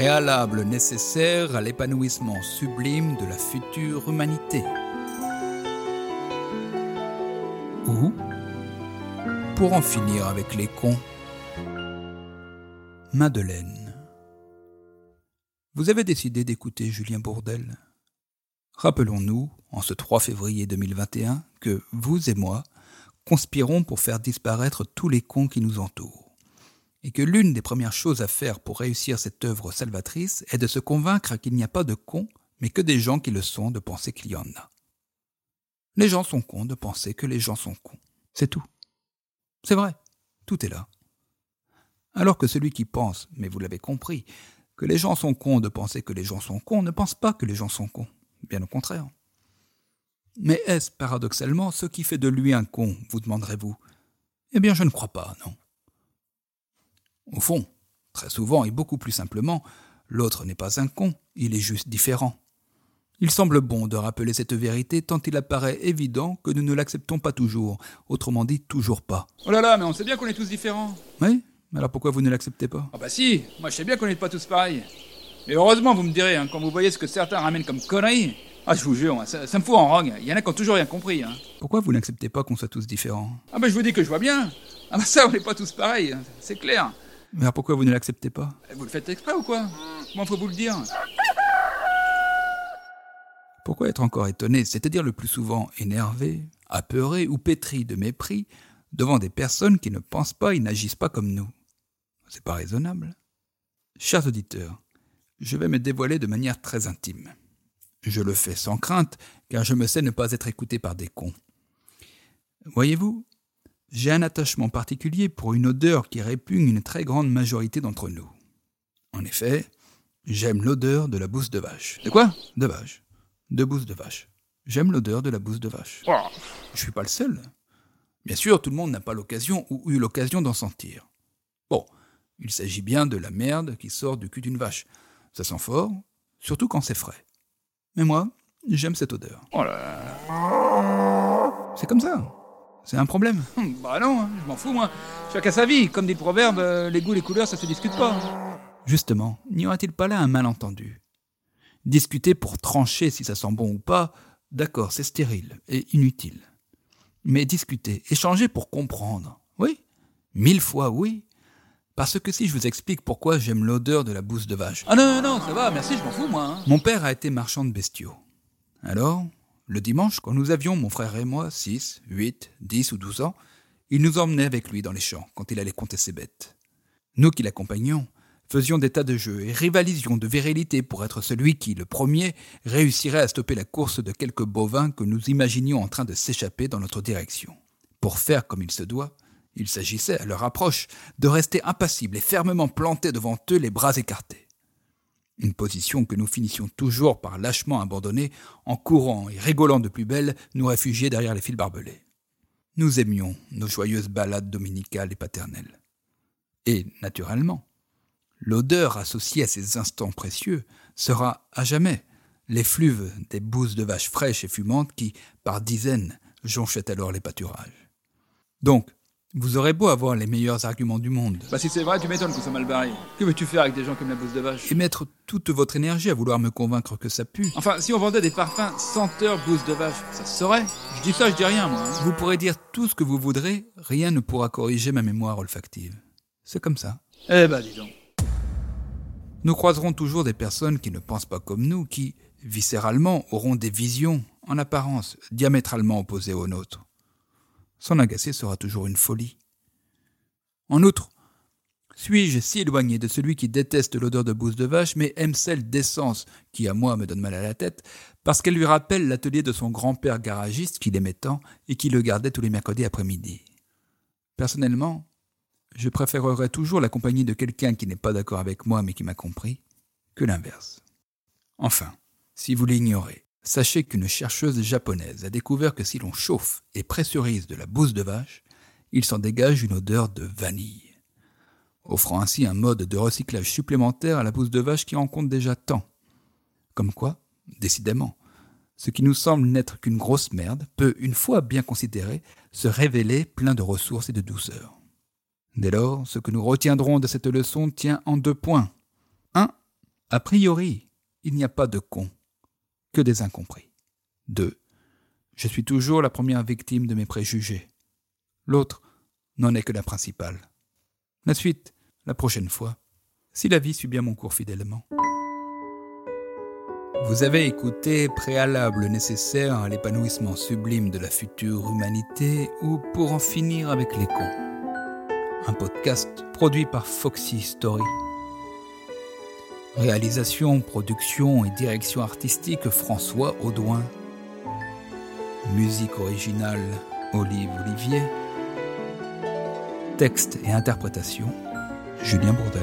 préalable nécessaire à l'épanouissement sublime de la future humanité. Ou pour en finir avec les cons. Madeleine. Vous avez décidé d'écouter Julien Bourdel. Rappelons-nous, en ce 3 février 2021, que vous et moi conspirons pour faire disparaître tous les cons qui nous entourent. Et que l'une des premières choses à faire pour réussir cette œuvre salvatrice est de se convaincre qu'il n'y a pas de cons, mais que des gens qui le sont de penser qu'il y en a. Les gens sont cons de penser que les gens sont cons. C'est tout. C'est vrai, tout est là. Alors que celui qui pense, mais vous l'avez compris, que les gens sont cons de penser que les gens sont cons ne pense pas que les gens sont cons. Bien au contraire. Mais est-ce paradoxalement ce qui fait de lui un con, vous demanderez-vous? Eh bien, je ne crois pas, non. Au fond, très souvent et beaucoup plus simplement, l'autre n'est pas un con, il est juste différent. Il semble bon de rappeler cette vérité tant il apparaît évident que nous ne l'acceptons pas toujours, autrement dit toujours pas. Oh là là, mais on sait bien qu'on est tous différents. Oui Alors pourquoi vous ne l'acceptez pas? Ah bah si, moi je sais bien qu'on n'est pas tous pareils. Mais heureusement, vous me direz, hein, quand vous voyez ce que certains ramènent comme conneries, ah je vous jure, ça, me fout en rogue. Il y en a qui ont toujours rien compris. Hein. Pourquoi vous n'acceptez pas qu'on soit tous différents? Ah bah je vous dis que je vois bien. Ah bah ça, on n'est pas tous pareils, hein, c'est clair. Mais alors pourquoi vous ne l'acceptez pas? Vous le faites exprès ou quoi? Comment faut vous le dire pourquoi être encore étonné, c'est-à-dire le plus souvent énervé, apeuré ou pétri de mépris devant des personnes qui ne pensent pas et n'agissent pas comme nous? C'est pas raisonnable. Chers auditeurs, je vais me dévoiler de manière très intime. Je le fais sans crainte, car je me sais ne pas être écouté par des cons. Voyez-vous, j'ai un attachement particulier pour une odeur qui répugne une très grande majorité d'entre nous. En effet, j'aime l'odeur de la bouse de vache. De quoi? De vache de bouse de vache. J'aime l'odeur de la bouse de vache. Je Je suis pas le seul. Bien sûr, tout le monde n'a pas l'occasion ou eu l'occasion d'en sentir. Bon, il s'agit bien de la merde qui sort du cul d'une vache. Ça sent fort, surtout quand c'est frais. Mais moi, j'aime cette odeur. Oh C'est comme ça. C'est un problème. Hum, bah non, hein, je m'en fous moi. Chacun sa vie. Comme dit le proverbe, euh, les goûts, les couleurs, ça se discute pas. Justement, n'y aurait-il pas là un malentendu? Discuter pour trancher si ça sent bon ou pas, d'accord, c'est stérile et inutile. Mais discuter, échanger pour comprendre, oui, mille fois oui. Parce que si je vous explique pourquoi j'aime l'odeur de la bouse de vache. Ah non, non, non, ça va, merci, je m'en fous, moi. Hein. Mon père a été marchand de bestiaux. Alors, le dimanche, quand nous avions, mon frère et moi, 6, 8, 10 ou 12 ans, il nous emmenait avec lui dans les champs quand il allait compter ses bêtes. Nous qui l'accompagnions, faisions des tas de jeux et rivalisions de virilité pour être celui qui, le premier, réussirait à stopper la course de quelques bovins que nous imaginions en train de s'échapper dans notre direction. Pour faire comme il se doit, il s'agissait, à leur approche, de rester impassibles et fermement plantés devant eux les bras écartés. Une position que nous finissions toujours par lâchement abandonner en courant et rigolant de plus belle nous réfugier derrière les fils barbelés. Nous aimions nos joyeuses balades dominicales et paternelles. Et, naturellement, L'odeur associée à ces instants précieux sera à jamais l'effluve des bouses de vaches fraîches et fumantes qui, par dizaines, jonchaient alors les pâturages. Donc, vous aurez beau avoir les meilleurs arguments du monde. Bah si c'est vrai, tu m'étonnes que ça mal barré. Que veux-tu faire avec des gens comme la bouse de vache Et mettre toute votre énergie à vouloir me convaincre que ça pue. Enfin, si on vendait des parfums senteur bouse de vache, ça se saurait. Je dis ça, je dis rien, moi. Hein. Vous pourrez dire tout ce que vous voudrez, rien ne pourra corriger ma mémoire olfactive. C'est comme ça. Eh ben, dis donc. Nous croiserons toujours des personnes qui ne pensent pas comme nous, qui, viscéralement, auront des visions, en apparence, diamétralement opposées aux nôtres. S'en agacer sera toujours une folie. En outre, suis-je si éloigné de celui qui déteste l'odeur de bouse de vache, mais aime celle d'essence qui, à moi, me donne mal à la tête, parce qu'elle lui rappelle l'atelier de son grand-père garagiste qu'il aimait tant et qui le gardait tous les mercredis après-midi. Personnellement, je préférerais toujours la compagnie de quelqu'un qui n'est pas d'accord avec moi mais qui m'a compris que l'inverse. Enfin, si vous l'ignorez, sachez qu'une chercheuse japonaise a découvert que si l'on chauffe et pressurise de la bouse de vache, il s'en dégage une odeur de vanille, offrant ainsi un mode de recyclage supplémentaire à la bouse de vache qui en compte déjà tant. Comme quoi, décidément, ce qui nous semble n'être qu'une grosse merde peut, une fois bien considéré, se révéler plein de ressources et de douceur. Dès lors, ce que nous retiendrons de cette leçon tient en deux points. 1. A priori, il n'y a pas de cons, que des incompris. 2. Je suis toujours la première victime de mes préjugés. L'autre n'en est que la principale. La suite, la prochaine fois, si la vie suit bien mon cours fidèlement. Vous avez écouté Préalable nécessaire à l'épanouissement sublime de la future humanité ou Pour en finir avec les cons. Un podcast produit par Foxy Story. Réalisation, production et direction artistique François Audouin. Musique originale Olive Olivier. Texte et interprétation Julien Bourdel.